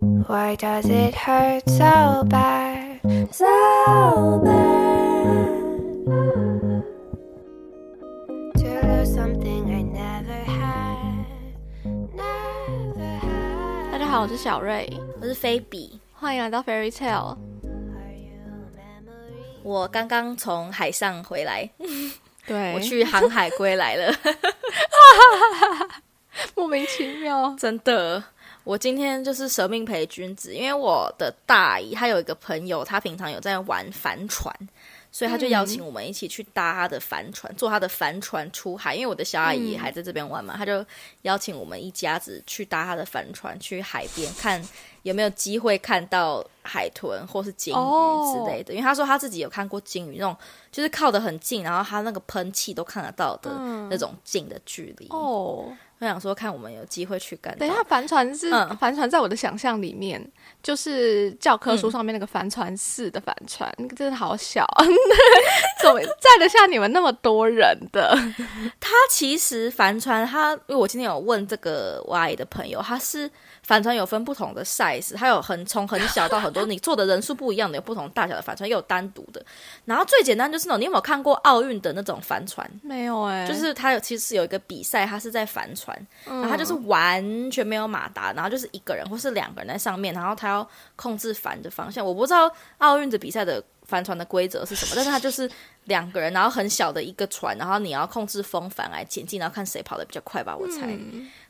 Why does it hurt so bad? So bad. To lose something I never had. Never had. 大家好，我是小瑞，我是菲比，欢迎来到 Fairy Tale。我刚刚从海上回来，对我去航海归来了，莫名其妙。真的。我今天就是舍命陪君子，因为我的大姨她有一个朋友，她平常有在玩帆船，所以她就邀请我们一起去搭她的帆船，坐她的帆船出海。因为我的小阿姨还在这边玩嘛，她就邀请我们一家子去搭她的帆船去海边看有没有机会看到海豚或是鲸鱼之类的。因为她说她自己有看过鲸鱼那种，就是靠得很近，然后他那个喷气都看得到的那种近的距离。哦，我想说看我们有机会去干。等一下，帆船是、嗯帆船，在我的想象里面就是教科书上面那个帆船式的帆船，那个真的好小，怎么载得下你们那么多人的？它其实帆船，它因为我今天有问这个我阿姨的朋友，它是帆船有分不同的 size，它有很从很小到很多，你坐的人数不一样的，有不同大小的帆船，也有单独的。然后最简单就是那种，你有没有看过奥运的那种帆船？没有哎、就是它有其实是有一个比赛，它是在帆船，然后他就是完全没有马达，然后就是一个人或是两个人在上面，然后他要控制帆的方向。我不知道奥运的比赛的帆船的规则是什么，但是它就是两个人，然后很小的一个船，然后你要控制风帆来前进，然后看谁跑得比较快吧，我猜。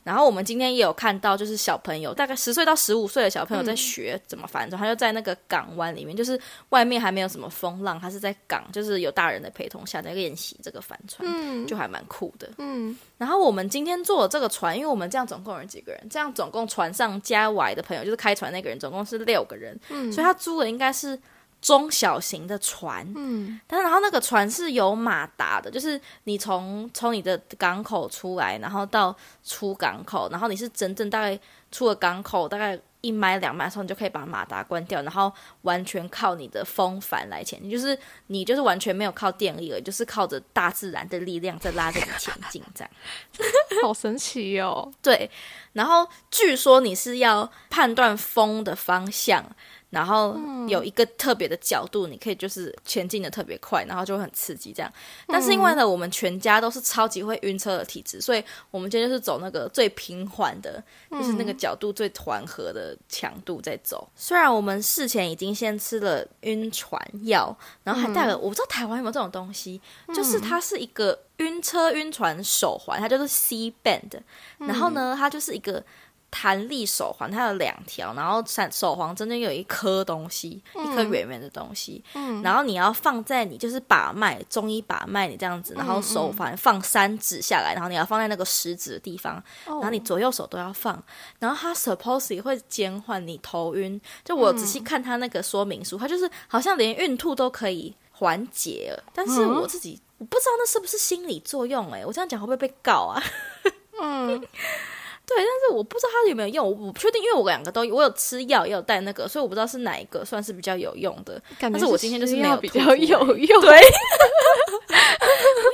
然后我们今天也有看到，就是小朋友大概十岁到十五岁的小朋友在学怎么帆船，他就在那个港湾里面，就是外面还没有什么风浪，他是在港，就是有大人的陪同下在练习这个帆船，嗯就还蛮酷的。嗯，然后我们今天坐的这个船，因为我们这样总共有几个人？这样总共船上加我的朋友，就是开船那个人，总共是六个人，所以他租的应该是中小型的船，嗯，但然后那个船是有马达的，就是你从从你的港口出来，然后到出港口，然后你是真正大概出了港口大概。一迈两迈的时候，你就可以把马达关掉，然后完全靠你的风帆来前进，就是你就是完全没有靠电力了，就是靠着大自然的力量在拉着你前进，这样。好神奇哦。对，然后据说你是要判断风的方向，然后有一个特别的角度，你可以就是前进的特别快，然后就会很刺激这样。但是因为呢，我们全家都是超级会晕车的体质，所以我们今天就是走那个最平缓的，就是那个角度最缓和的强度在走。虽然我们事前已经先吃了晕船药，然后还带了，我不知道台湾有没有这种东西，就是它是一个晕车晕船手环，它就是 C band，然后呢，它就是一个。弹力手环，它有两条，然后手手环中间有一颗东西，一颗圆圆的东西，然后你要放在你就是把脉，中医把脉你这样子，然后手环放三指下来，然后你要放在那个食指的地方，然后你左右手都要放，然后它 supposedly 会减缓你头晕。就我仔细看它那个说明书，它就是好像连孕吐都可以缓解了，但是我自己我不知道那是不是心理作用、欸，我这样讲会不会被告啊？嗯，对，但是我不知道它有没有用，我我不确定，因为我两个都有，我有吃药，也有带那个，所以我不知道是哪一个算是比较有用的。感觉。但是我今天就是没有比较有。用。对，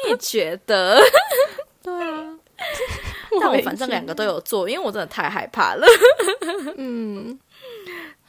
我也觉得，对啊，但我反正两个都有做，因为我真的太害怕了。嗯，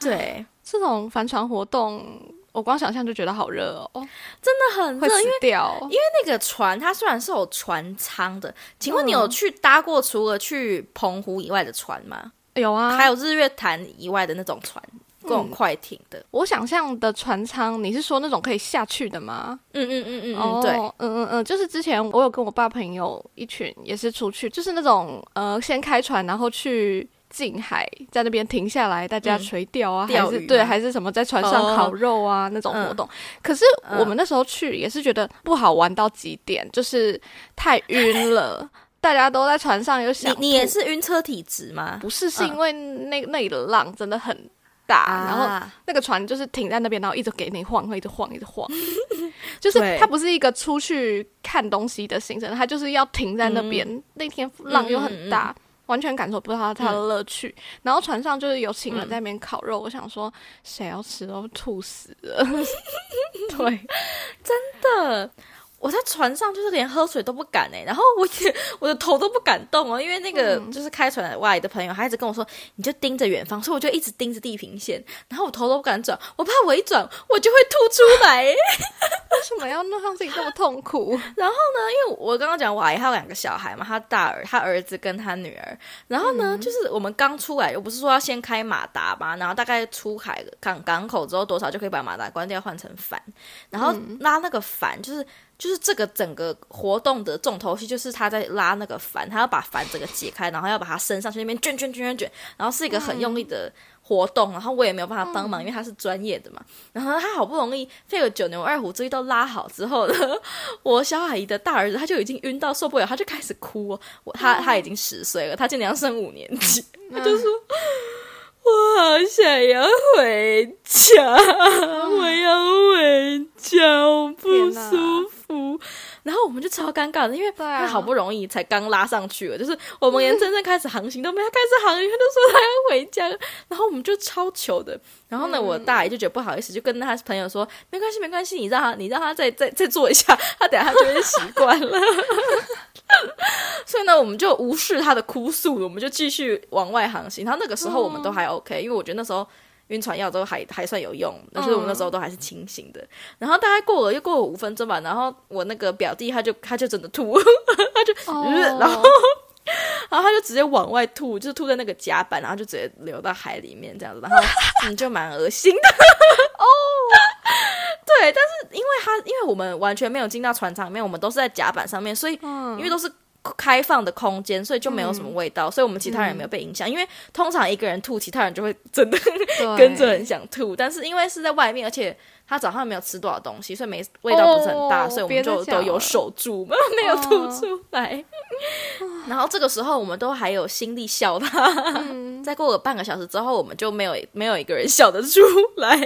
对，这种帆船活动，我光想象就觉得好热哦，真的很热，因为。因为那个船它虽然是有船舱的，请问你嗯有去搭过除了去澎湖以外的船吗？有啊，还有日月潭以外的那种船，这种快艇的？我想象的船舱，你是说那种可以下去的吗？嗯嗯嗯嗯，对。嗯嗯嗯，就是之前我有跟我爸朋友一群也是出去，就是那种呃，先开船，然后去近海，在那边停下来，大家嗯垂钓啊，还是对，还是什么在船上哦烤肉啊、那种活动。可是我们那时候去也是觉得不好玩到极点，就是太晕了，大家都在船上有想你你也是晕车体质吗？不是？是嗯因为那那里的浪真的很大，然后啊那个船就是停在那边，然后一直给你晃，会一直晃，一直晃。就是它不是一个出去看东西的行程，它就是要停在那边。那天浪又很大，完全感受不到它的乐趣。然后船上就是有请人在那边烤肉，我想说谁要吃都吐死了。对，真的，我在船上就是连喝水都不敢哎、然后我也我的头都不敢动哦，因为那个嗯就是开船外的朋友，他一直跟我说，你就盯着远方，所以我就一直盯着地平线，然后我头都不敢转，我怕我一转我就会吐出来。为什么要弄让自己这么痛苦？然后呢，因为我刚刚讲我阿姨还有两个小孩嘛，他大儿他儿子跟他女儿，然后呢，就是我们刚出来，我不是说要先开马达嘛，然后大概出海港港口之后多少就可以把马达关掉换成帆，然后拉那个帆就是。就是这个整个活动的重头戏，就是他在拉那个帆，他要把帆整个解开，然后要把它升上去那边卷卷卷卷卷，然后是一个很用力的活动，然后我也没有办法帮忙，因为他是专业的嘛。然后他好不容易费了九牛二虎之力都拉好之后呢，我小阿姨的大儿子他就已经晕到受不了，他就开始哭、哦。我他他已经十岁了，他今年要升五年级，他就说。我好想要回家，我要回家，我不舒服。然后我们就超尴尬的，因为他好不容易才刚拉上去了，就是我们连真正开始航行都没有开始航行，他就说他要回家，然后我们就超糗的。然后呢，我大姨就觉得不好意思，就跟他朋友说没关系没关系，你让他你让他再再再坐一下，他等下他就会习惯了。所以呢，我们就无视他的哭诉，我们就继续往外航行。然后那个时候我们都还 OK，、因为我觉得那时候晕船药都还还算有用，但是我们那时候都还是清醒的。然后大概过了又过了五分钟吧，然后我那个表弟他就他就真的吐，他就、哦然后 然后他就直接往外吐，就是吐在那个甲板，然后就直接流到海里面这样子，然后 嗯就蛮恶心的哦。对，但是因为他因为我们完全没有进到船舱里面，我们都是在甲板上面，所以嗯因为都是开放的空间，所以就没有什么味道，所以我们其他人也没有被影响。因为通常一个人吐，其他人就会真的 跟着很想吐，但是因为是在外面，而且他早上没有吃多少东西，所以没味道不是很大，哦所以我们就都有守住，没有吐出来。然后这个时候我们都还有心力笑他，嗯 再过了半个小时之后，我们就没有没有一个人笑得出来。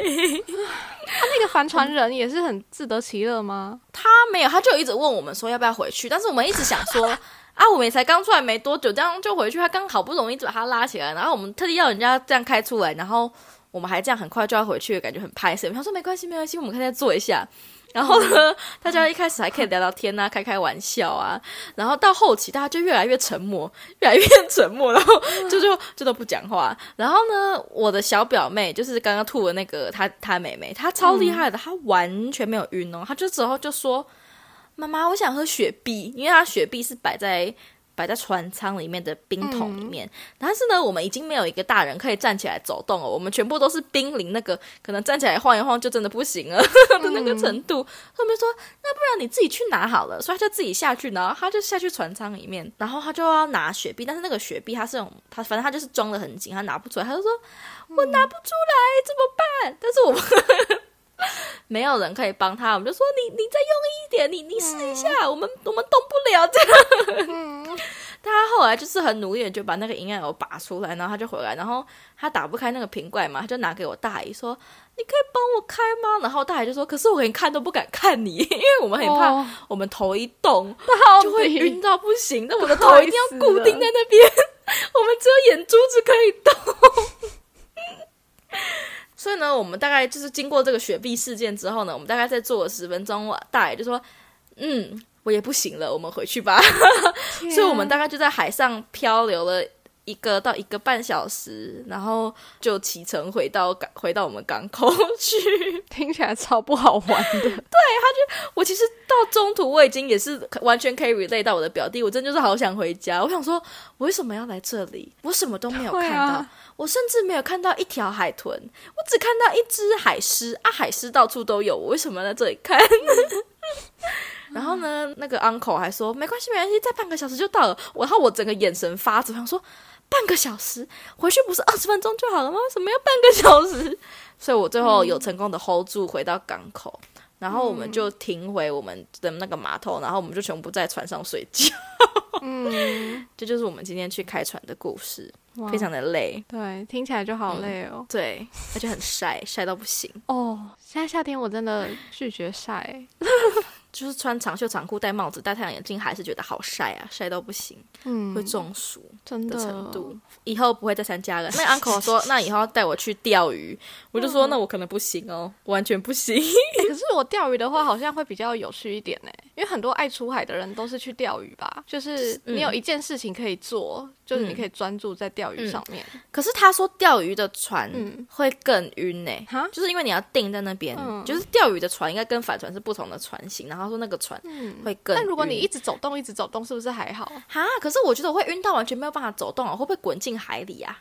他那个帆船人也是很自得其乐吗？他没有，他就一直问我们说要不要回去，但是我们一直想说 啊，我们也才刚出来没多久，这样就回去。他刚好不容易把他拉起来，然后我们特地要人家这样开出来，然后我们还这样很快就要回去，感觉很拍摄。他说没关系，没关系，我们可以再坐一下。然后呢，大家一开始还可以聊聊天啊，开开玩笑啊，然后到后期大家就越来越沉默，越来越沉默，然后就就就都不讲话。然后呢，我的小表妹就是刚刚吐的那个，她她妹妹，她超厉害的，她完全没有晕哦，她就之后就说：“妈妈，我想喝雪碧，因为她雪碧是摆在。”摆在船舱里面的冰桶里面，但是呢，我们已经没有一个大人可以站起来走动了，我们全部都是濒临那个可能站起来晃一晃就真的不行了 的那个程度。他们就说：“那不然你自己去拿好了。”所以他就自己下去，然后他就下去船舱里面，然后他就要拿雪碧，但是那个雪碧他是用他反正他就是装的很紧，他拿不出来，他就说：“我拿不出来，怎么办？”但是我们 没有人可以帮他，我们就说：“你你再用力一点，你你试一下，我们我们动不了这样。”嗯，他后来就是很努力的就把那个营养油拔出来，然后他就回来，然后他打不开那个瓶盖嘛，他就拿给我大姨说：“你可以帮我开吗？”然后大姨就说：“可是我连看都不敢看你，因为我们很怕哦我们头一动到就会晕到不行，那我的头一定要固定在那边，我们只有眼珠子可以动。”所以呢，我们大概就是经过这个雪碧事件之后呢，我们大概再坐了十分钟，大爷就说：“嗯，我也不行了，我们回去吧。” 所以我们大概就在海上漂流了一个到一个半小时，然后就启程回到港，回到我们港口去。听起来超不好玩的。对，他就我其实到中途我已经也是完全可以 relate 到我的表弟，我真的就是好想回家。我想说，我为什么要来这里？我什么都没有看到，啊我甚至没有看到一条海豚，我只看到一只海狮啊，海狮到处都有，我为什么要在这里看？然后呢，那个 uncle 还说没关系，没关系，再半个小时就到了。我然后我整个眼神发直，我想说半个小时回去不是二十分钟就好了吗？为什么要半个小时？所以我最后有成功的 hold 住回到港口，然后我们就停回我们的那个码头，然后我们就全部在船上睡觉。嗯，这就是我们今天去开船的故事，非常的累，对，听起来就好累哦。对，而且很晒，晒到不行。哦，现在夏天我真的拒绝晒。就是穿长袖长裤、戴帽子、戴太阳眼镜，还是觉得好晒啊，晒到不行，嗯，会中暑真的的程度。以后不会再参加了。那 uncle 说，那以后要带我去钓鱼，我就说，那我可能不行哦，完全不行。欸 可是我钓鱼的话，好像会比较有趣一点呢。因为很多爱出海的人都是去钓鱼吧，就是嗯你有一件事情可以做，就是你可以专注在钓鱼上面。可是他说钓鱼的船嗯会更晕呢、哈就是因为你要定在那边，嗯就是钓鱼的船应该跟帆船是不同的船型，然后他说那个船会更晕。但如果你一直走动，一直走动，是不是还好？哈，可是我觉得我会晕到完全没有办法走动啊，会不会滚进海里啊？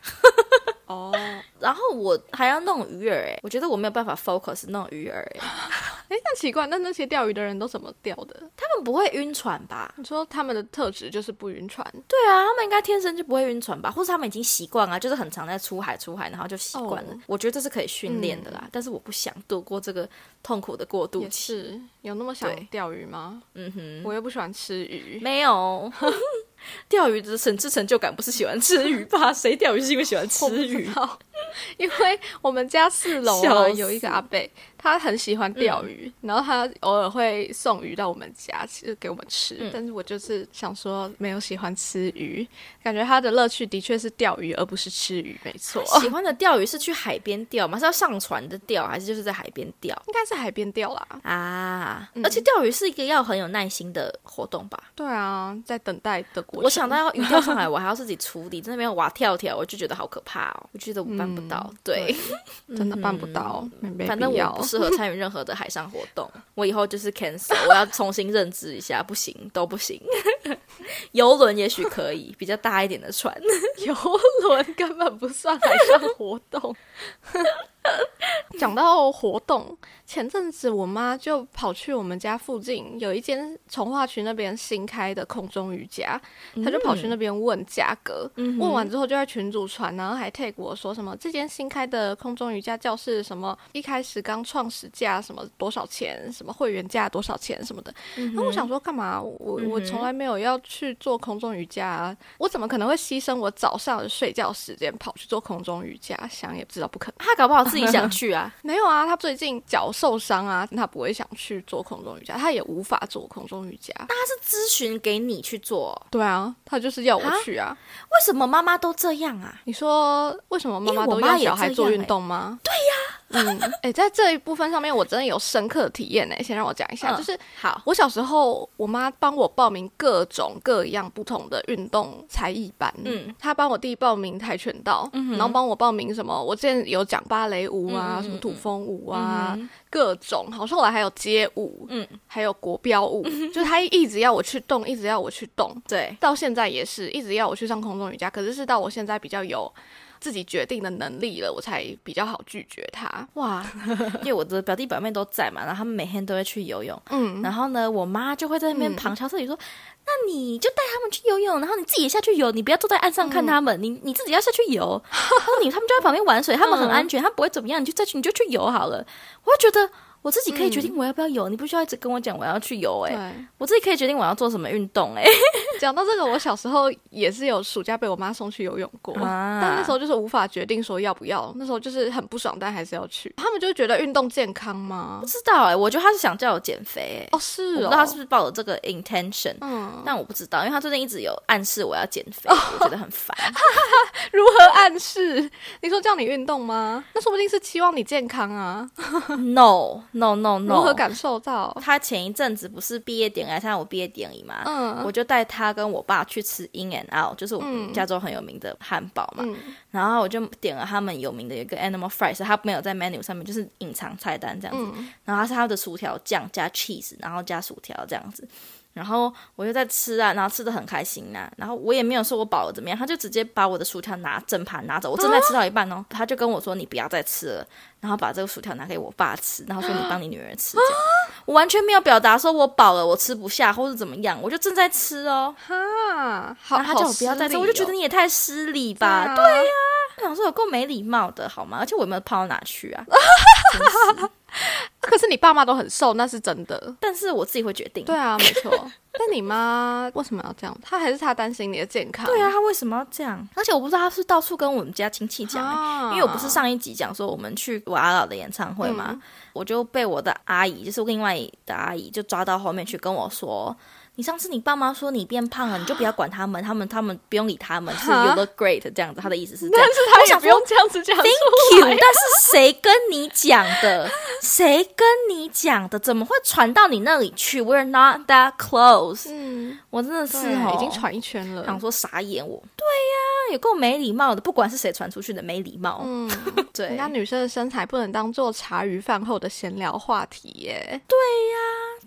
哦，然后我还要弄鱼饵，哎，我觉得我没有办法 focus 弄鱼饵，哎，哎，那奇怪，那那些钓鱼的人都怎么钓的？他们不会晕船吧？你说他们的特质就是不晕船，对啊，他们应该天生就不会晕船吧？或者他们已经习惯啊，就是很常在出海出海，然后就习惯了。哦我觉得这是可以训练的啦，但是我不想度过这个痛苦的过渡期。是有那么想钓鱼吗？嗯哼，我又不喜欢吃鱼。没有。钓鱼的神之成就感不是喜欢吃鱼吧？谁钓鱼是因为喜欢吃鱼因为我们家四楼啊 有一个阿伯，他很喜欢钓鱼，然后他偶尔会送鱼到我们家，其实给我们吃。嗯但是我就是想说，没有喜欢吃鱼，感觉他的乐趣的确是钓鱼，而不是吃鱼，没错。喜欢的钓鱼是去海边钓吗？是要上船的钓，还是就是在海边钓应该是海边钓啦。啊？嗯而且钓鱼是一个要很有耐心的活动吧？对啊，在等待的过程。我想到要鱼钓上来，我还要自己处理，在那边蛙跳跳，我就觉得好可怕哦。我觉得我办不到，对，真的办不到，没没反正必要适合参与任何的海上活动，我以后就是 cancel，我要重新认知一下，不行，都不行。游轮也许可以，比较大一点的船。游轮根本不算海上活动。讲到活动，前阵子我妈就跑去我们家附近有一间从化区那边新开的空中瑜伽，她就跑去那边问价格，问完之后就在群组传，然后还 tag 我说什么这间新开的空中瑜伽教室什么一开始刚创始价什么多少钱，什么会员价多少钱什么的。然后我想说干嘛？我我从来没有要去做空中瑜伽、啊，我怎么可能会牺牲我早上的睡觉时间跑去做空中瑜伽？想也知道不可能。他搞不好自己想去啊，没有啊，他最近脚受伤啊，他不会想去做空中瑜伽，他也无法做空中瑜伽。那他是咨询给你去做，对啊，他就是要我去啊。为什么妈妈都这样啊？你说为什么妈妈都要小孩做运动吗？对呀、嗯，哎、在这一部分上面，我真的有深刻的体验呢。先让我讲一下，嗯就是好，我小时候，我妈帮我报名各种各样不同的运动才艺班。嗯，她帮我弟报名跆拳道，然后帮我报名什么，我之前有讲芭蕾舞啊，嗯嗯嗯什么土风舞啊，嗯各种。好像后来还有街舞，嗯，还有国标舞，就是她一直要我去动，一直要我去动。对，到现在也是一直要我去上空中瑜伽，可是是到我现在比较有自己决定的能力了，我才比较好拒绝他。哇，因为我的表弟表妹都在嘛，然后他们每天都会去游泳，嗯，然后呢，我妈就会在那边嗯旁敲侧击说：“那你就带他们去游泳，然后你自己也下去游，你不要坐在岸上看他们，你你自己要下去游。然后你他们就在旁边玩水，他们很安全，他们不会怎么样，你就再去你就去游好了。”我就觉得我自己可以决定我要不要游，你不需要一直跟我讲我要去游、欸，哎，对。我自己可以决定我要做什么运动、欸，讲到这个，我小时候也是有暑假被我妈送去游泳过，啊但那时候就是无法决定说要不要，那时候就是很不爽，但还是要去。他们就觉得运动健康吗不？知道哎、我觉得他是想叫我减肥、欸，哦，是哦，我不知道他是不是抱着这个 intention，、嗯，但我不知道，因为他最近一直有暗示我要减肥，我觉得很烦。如何暗示？你说叫你运动吗？那说不定是期望你健康啊。No no no no，如何感受到？他前一阵子不是毕业典礼来参加我毕业典礼嘛，嗯我就带他跟我爸去吃 In and Out，就是我嗯们加州很有名的汉堡嘛。嗯然后我就点了他们有名的有一个 Animal Fries，他没有在 menu 上面，就是隐藏菜单这样子。嗯然后它是它的薯条酱加 cheese，然后加薯条这样子。然后我就在吃啊，然后吃的很开心啊、然后我也没有说我饱了怎么样，他就直接把我的薯条拿整盘拿走，我正在吃到一半哦，他就跟我说你不要再吃了，然后把这个薯条拿给我爸吃，然后说你帮你女儿吃这样。我完全没有表达说我饱了，我吃不下或者怎么样，我就正在吃哦。哈，好，然后他叫我不要再吃，我就觉得你你也太失礼吧。对啊，我想说有够没礼貌的好吗？而且我有没有胖到哪去啊？可是你爸妈都很瘦，那是真的。但是我自己会决定。对啊，没错。但你妈为什么要这样？她还是她担心你的健康。对啊，她为什么要这样？而且我不知道她是到处跟我们家亲戚讲、欸啊因为我不是上一集讲说我们去我阿老的演唱会嘛，嗯我就被我的阿姨，就是另外的阿姨，就抓到后面去跟我说。你上次你爸妈说你变胖了，你就不要管他们，他们他们不用理他们，就是 you look great 这样子。他的意思是这样，但是他也不用这样子讲出 Thank you，但是谁跟你讲的？谁跟你讲的？怎么会传到你那里去？We're not that close。嗯，我真的是，哦已经传一圈了。想说傻眼我。对呀、也够没礼貌的，不管是谁传出去的，没礼貌。嗯，对人，家女生的身材不能当做茶余饭后的闲聊话题耶。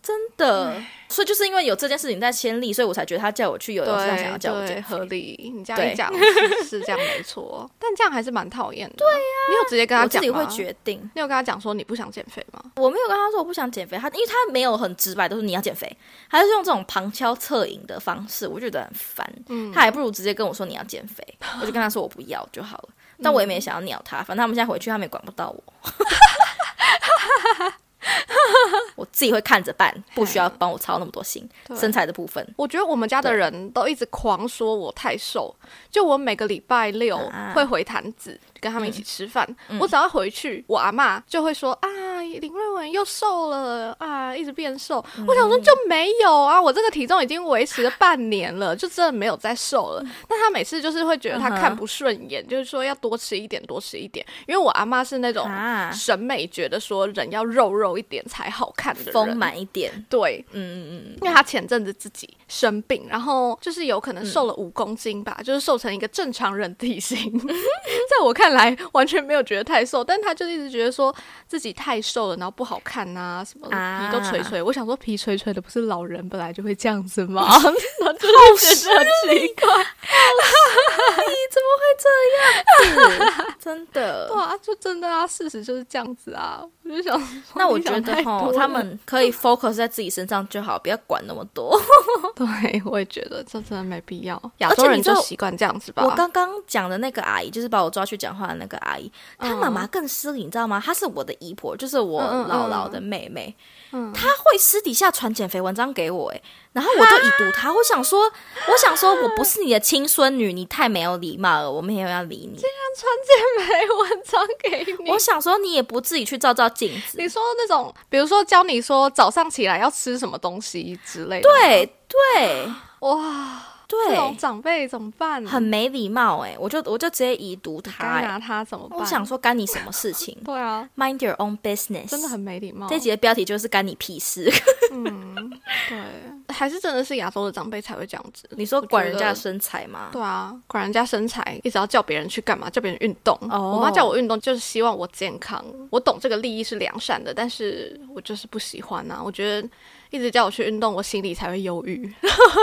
真的。所以就是因为有这件事情在先例，所以我才觉得他叫我去游泳，是他想要叫我减合理。你这样讲是是这样没错，但这样还是蛮讨厌的。对呀，你有直接跟他讲自己会决定。你有跟他讲说你不想减肥吗？我没有跟他说我不想减肥，他因为他没有很直白，都是你要减肥，他就是用这种旁敲侧影的方式，我觉得很烦。嗯他还不如直接跟我说你要减肥，我就跟他说我不要就好了。但我也没想要鸟他，反正他们现在回去，他们也管不到我。我自己会看着办，不需要帮我操那么多心。身材的部分，我觉得我们家的人都一直狂说我太瘦，就我每个礼拜六啊。会回坛子跟他们一起吃饭，我只要回去，我阿嬷就会说啊，林瑞文又瘦了啊，一直变瘦。我想说就没有啊，我这个体重已经维持了半年了，就真的没有再瘦了。但他每次就是会觉得他看不顺眼，就是说要多吃一点，多吃一点。因为我阿妈是那种啊。审美觉得说人要肉肉一点才好看的人，丰满一点。对，嗯嗯嗯，因为他前阵子自己生病，然后就是有可能瘦了五公斤吧，就是瘦成一个正常人体型。在我看来，完全没有觉得太瘦，但他就一直觉得说自己太瘦了，然后不好看呐、什么皮都垂垂。我想说，皮垂垂的不是老人本来就会这样子吗？然后就是觉得很奇怪。你怎么会这样子？真的。对啊，就真的啊，事实就是这样子啊。我就想，那我你觉得哈，他们可以 focus 在自己身上就好，不要管那么多。对我也觉得这真的没必要。亚洲人你就习惯这样子吧。我刚刚讲的那个阿姨，就是把我抓去讲话的那个阿姨，她妈妈更失礼，你知道吗？她是我的姨婆，就是我姥姥的妹妹。嗯她会私底下传减肥文章给我，哎，然后我就已读他。我想说，我想说，我不是你的亲孙女，你太没有礼貌了，我没有要理你。竟然传减肥文章给你，我想说，你也不自己去照照镜子。你说那种，比如说教你说早上起来要吃什么东西之类的，，对对哇，这种对，长辈怎么办？很没礼貌哎，我就我就直接已读她。哎该拿他怎么办？我想，说，干你什么事情 对啊，？Mind your own business。真的很没礼貌。这集的标题就是干你屁事。嗯对，还是真的是亚洲的长辈才会这样子。你说管人家的身材吗？对啊，管人家身材，一直要叫别人去干嘛？叫别人运动。哦我妈叫我运动，就是希望我健康。我懂这个利益是良善的，但是我就是不喜欢啊。我觉得一直叫我去运动，我心里才会忧郁，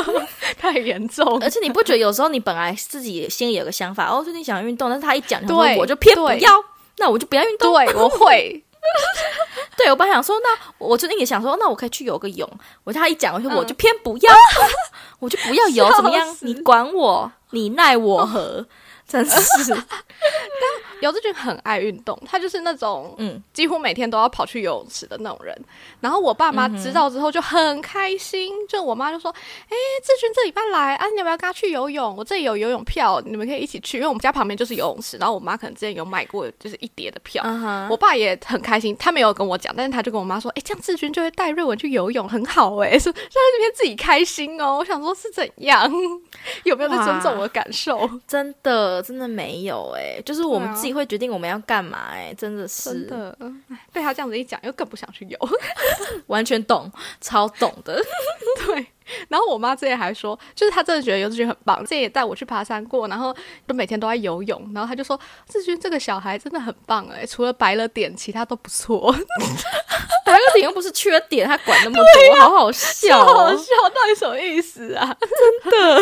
太严重。而且你不觉得有时候你本来自己心里有个想法，哦，最近想运动，但是他一讲，你想对我就偏不要，那我就不要运动。对，我会。对我本来想说，那我最近也想说，那我可以去游个泳。我他一讲，我说我就偏不要，我就不要游，怎么样你管我，你奈我何？真是，姚志军很爱运动，他就是那种嗯，几乎每天都要跑去游泳池的那种人。然后我爸妈知道之后就很开心，就我妈就说：“哎、志军这礼拜来啊，你要不要跟他去游泳？我这里有游泳票，你们可以一起去。因为我们家旁边就是游泳池，然后我妈可能之前有买过就是一叠的票。嗯我爸也很开心，他没有跟我讲，但是他就跟我妈说：“哎、这样志军就会带瑞文去游泳，很好哎、是就在这边自己开心哦。”我想说是怎样，有没有在尊重我的感受？真的真的没有哎、就是我们自己会决定我们要干嘛哎、真的是真的，哎被他这样子一讲，又更不想去游。完全懂，超懂的。对，然后我妈之前还说，就是她真的觉得游志军很棒，之前也带我去爬山过，然后就每天都在游泳，然后她就说志军这个小孩真的很棒哎，除了白了点，其他都不错，白个点又不是缺点，他管那么多，好好笑、哦。好好笑，到底什么意思啊？真的，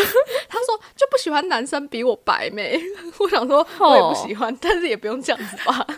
他说就不喜欢男生比我白妹，我想说我也不喜欢，但是也不用这样子吧。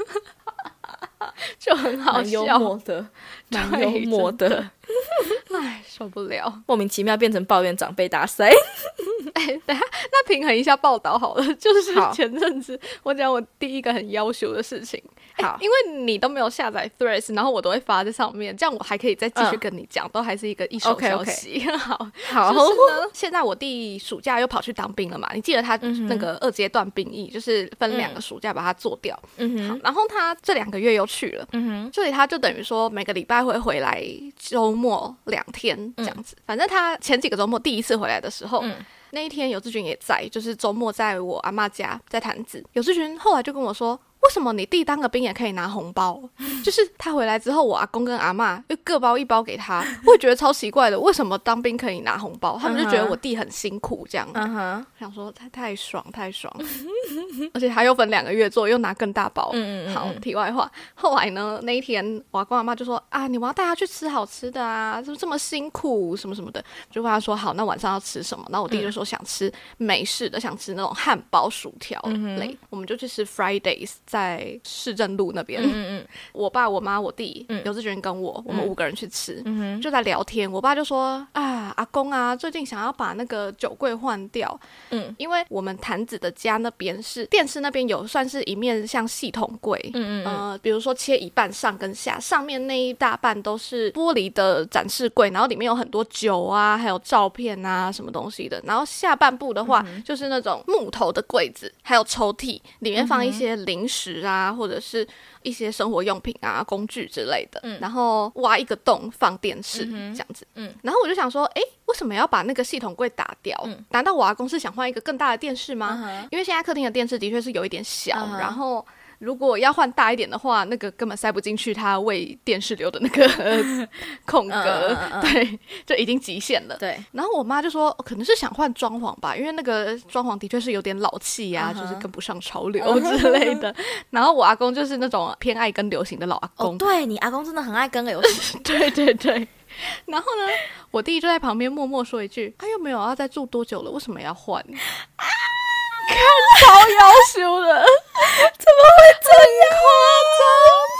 就很好笑，默的，蛮对幽默的，哎，受不了。莫名其妙变成抱怨长辈大赛。哎，等下，那平衡一下报道好了。就是前阵子我讲我第一个很要求的事情，哎好因为你都没有下载 Threads，然后我都会发在上面，这样我还可以再继续嗯跟你讲，都还是一个一手消息。好，好就是呢，现在我弟暑假又跑去当兵了嘛，你记得他那个二阶段兵役，就是分两个暑假把它做掉。嗯哼，然后他这两个月又去了。嗯哼，所以他就等于说每个礼拜会回来周末两天这样子。反正他前几个周末第一次回来的时候，嗯那一天有志军也在，就是周末在我阿妈家在坛子。有志军后来就跟我说：“为什么你弟当个兵也可以拿红包？就是他回来之后，我阿公跟阿嬷又各包一包给他，我也觉得超奇怪的，为什么当兵可以拿红包？他们就觉得我弟很辛苦这样。嗯哼，想说太太爽太爽，而且还有分两个月做，又拿更大包。嗯嗯嗯好，题外话，后来呢，那一天我阿公阿妈就说啊，你们要带他去吃好吃的啊，怎么这么辛苦什么什么的，就问他说好，那晚上要吃什么？然后我弟就说想吃美式的，想吃那种汉堡、薯条类，我们就去吃 Fridays，在市政路那边。嗯嗯我爸、我妈、我弟、嗯。刘志军跟我，我们五个人去吃，嗯，就在聊天。我爸就说啊，阿公啊，最近想要把那个酒柜换掉，嗯。因为我们坛子的家那边是电视那边有算是一面像系统柜，嗯嗯嗯。呃，比如说切一半上跟下，上面那一大半都是玻璃的展示柜，然后里面有很多酒啊，还有照片啊，什么东西的。然后下半部的话，就是那种木头的柜子，还有抽屉，里面放一些零食啊，或者是一些生活用品啊、工具之类的。然后挖一个洞放电视、这样子。嗯然后我就想说，诶，为什么要把那个系统柜打掉？难道我阿公是想换一个更大的电视吗？嗯因为现在客厅的电视的确是有一点小，嗯然后如果要换大一点的话，那个根本塞不进去它为电视留的那个 空格，嗯嗯嗯嗯对，就已经极限了。对，然后我妈就说，哦可能是想换装潢吧，因为那个装潢的确是有点老气呀、就是跟不上潮流之类的。然后我阿公就是那种偏爱跟流行的老阿哦，公，对你阿公真的很爱跟个游戏，对对对。然后呢，我弟就在旁边默默说一句：“他又没有要再住多久了，为什么要换？” 看超要羞的，怎么会这样夸张？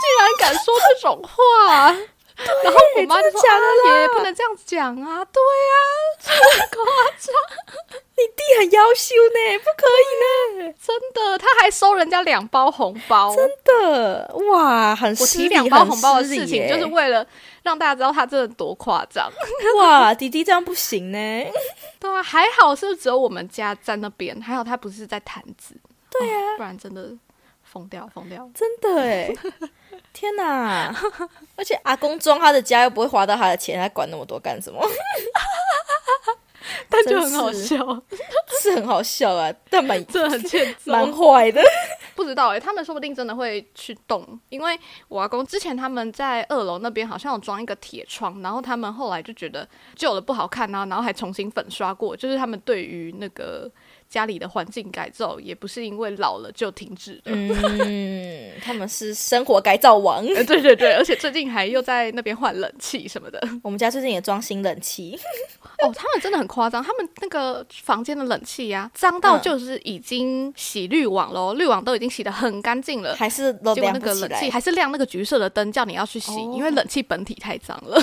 竟然敢说这种话！然后我妈就说：“真的也不能这样讲啊，对啊，超夸张，你弟很要羞呢，不可以呢，真的，他还收人家两包红包。真的哇，很我提两包很红包的事情，就是为了让大家知道他真的多夸张。哇，弟弟这样不行呢，对啊，还好是只有我们家在那边，还好他不是在坛子。对啊，不然真的疯掉疯掉。真的哎，天哪！而且阿公装他的家又不会花到他的钱，还管那么多干什么？但就很好笑，是很好笑啊，但蛮真的很欠揍。蛮坏的。不知道哎、他们说不定真的会去动，因为我阿公之前他们在二楼那边好像有装一个铁窗，然后他们后来就觉得旧了不好看啊，然后还重新粉刷过，就是他们对于那个家里的环境改造也不是因为老了就停止了。嗯，他们是生活改造王。呃 对对对，而且最近还又在那边换冷气什么的。我们家最近也装新冷气，哦，他们真的很夸张，他们那个房间的冷气呀、脏到嗯就是已经洗滤网了哦，滤网都已经洗得很干净了。还是亮那个冷气。还是亮那个橘色的灯，叫你要去洗，哦因为冷气本体太脏了。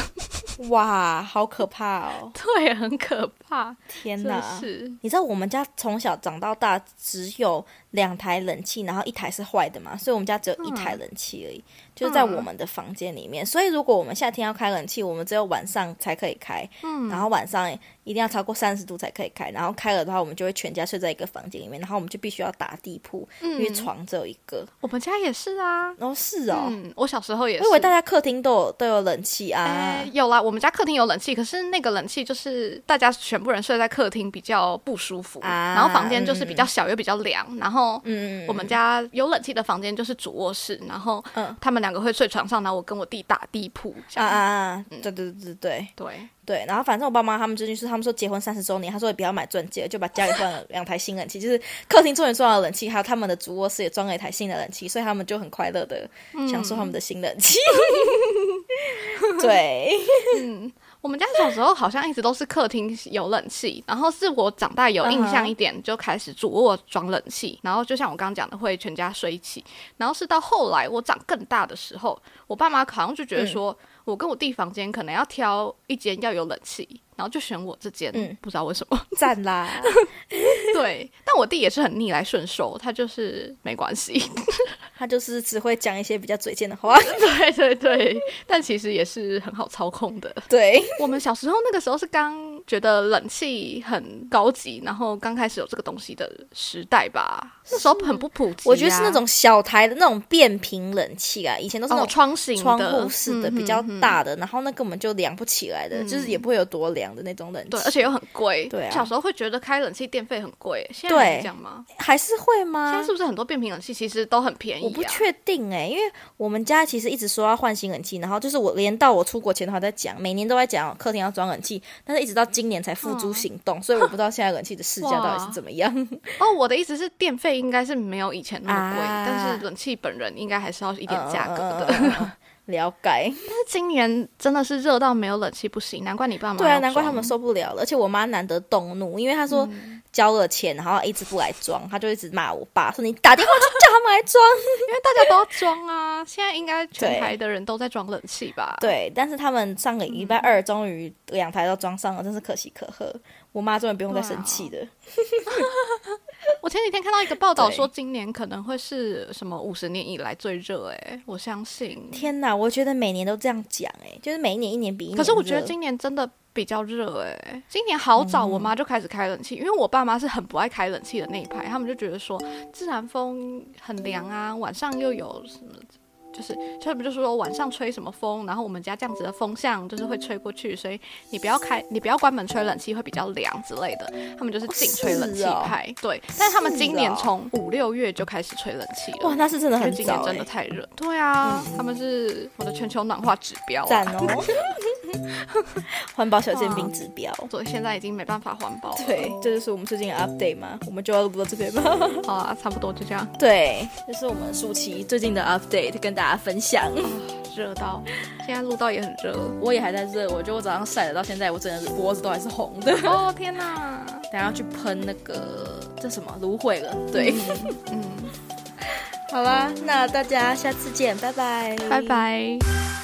哇，好可怕哦！对，很可怕，天哪！是。你知道我们家从小长到大只有两台冷气，然后一台是坏的嘛，所以我们家只有一台冷气而已，就是在我们的房间里面。所以如果我们夏天要开冷气，我们只有晚上才可以开，嗯然后晚上一定要超过三十度才可以开。然后开了的话，我们就会全家睡在一个房间里面，然后我们就必须要打地铺，因为嗯床只有一个。我们家也是啊。哦，是哦，嗯，我小时候也是。我以为大家客厅都有都有冷气啊。哎，有啦，我们家客厅有冷气，可是那个冷气就是大家全部人睡在客厅比较不舒服，啊然后房间就是比较小又比较凉，然后嗯，我们家有冷气的房间就是主卧室，然后嗯他们两个会睡床上，然后我跟我弟打地铺。啊啊啊！对对对对对对，然后反正我爸妈他们最近是他们说结婚三十周年，他说也不要买钻戒，就把家里换了两台新冷气，就是客厅终于装了冷气，还有他们的主卧室也装了一台新的冷气，所以他们就很快乐的享受他们的新冷气。对，我们家小时候好像一直都是客厅有冷气，然后是我长大有印象一点就开始主卧装冷气，然后就像我刚刚讲的会全家睡一起，然后是到后来我长更大的时候，我爸妈好像就觉得说、我跟我弟房间可能要挑一间要有冷气，然后就选我这间，嗯不知道为什么。赞啦！对，但我弟也是很逆来顺受，他就是没关系。他就是只会讲一些比较嘴贱的话。对对对，但其实也是很好操控的。对，我们小时候那个时候是刚觉得冷气很高级，然后刚开始有这个东西的时代吧，那时候很不普及、啊。我觉得是那种小台的那种变频冷气啊，以前都是那哦种窗型窗户式的，嗯比较大的，然后那根本就凉不起来的，就是也不会有多凉的那种冷气。对，而且又很贵。对啊小时候会觉得开冷气电费很贵，现在这样吗？还是会吗？现在是不是很多变频冷气其实都很便宜、啊？我不确定哎、因为我们家其实一直说要换新冷气，然后就是我连到我出国前都还在讲，每年都在讲客厅要装冷气，但是一直到今年才付诸行动，所以我不知道现在冷气的市价到底是怎么样。哦，我的意思是电费应该是没有以前那么贵，啊但是冷气本人应该还是要一点价格的。了解，但是今年真的是热到没有冷气不行，难怪你爸妈对啊，难怪他们受不了了。而且我妈难得动怒，因为她说交了钱，然后一直不来装，他就一直骂我爸说：“你打电话去叫他们来装。因为大家都要装啊，现在应该全台的人都在装冷气吧？” 对，但是他们上个礼拜二终于两台都装上了，真是可喜可贺。我妈终于不用再生气了。我前几天看到一个报道说，今年可能会是什么五十年以来最热，哎，我相信。天哪，我觉得每年都这样讲，哎，就是每一年一年比一年。可是我觉得今年真的比较热哎、今年好早，我妈就开始开冷气，因为我爸妈是很不爱开冷气的那一派，他们就觉得说自然风很凉啊，晚上又有什么。就是，就不就是说晚上吹什么风，然后我们家这样子的风向就是会吹过去，所以你不要开，你不要关门吹冷气会比较凉之类的。他们就是净吹冷气派对。但是他们今年从五六月就开始吹冷气了，哇，那是真的很早，今年真的哎，太热。对啊，他们是我的全球暖化指标、啊。赞哦！环保小尖兵指标。所以现在已经没办法环保了。对，这就是我们最近的 update 嘛，我们就要录到这边吧。好啊，差不多就这样。对，这是我们暑期最近的 update，跟大家分享。热到现在录到也很热。我也还在热，我觉得我早上晒了到现在，我整个脖子都还是红的。哦天哪！等下要去喷那个叫什么芦荟了。对，嗯，好啦，那大家下次见，拜拜，拜。拜。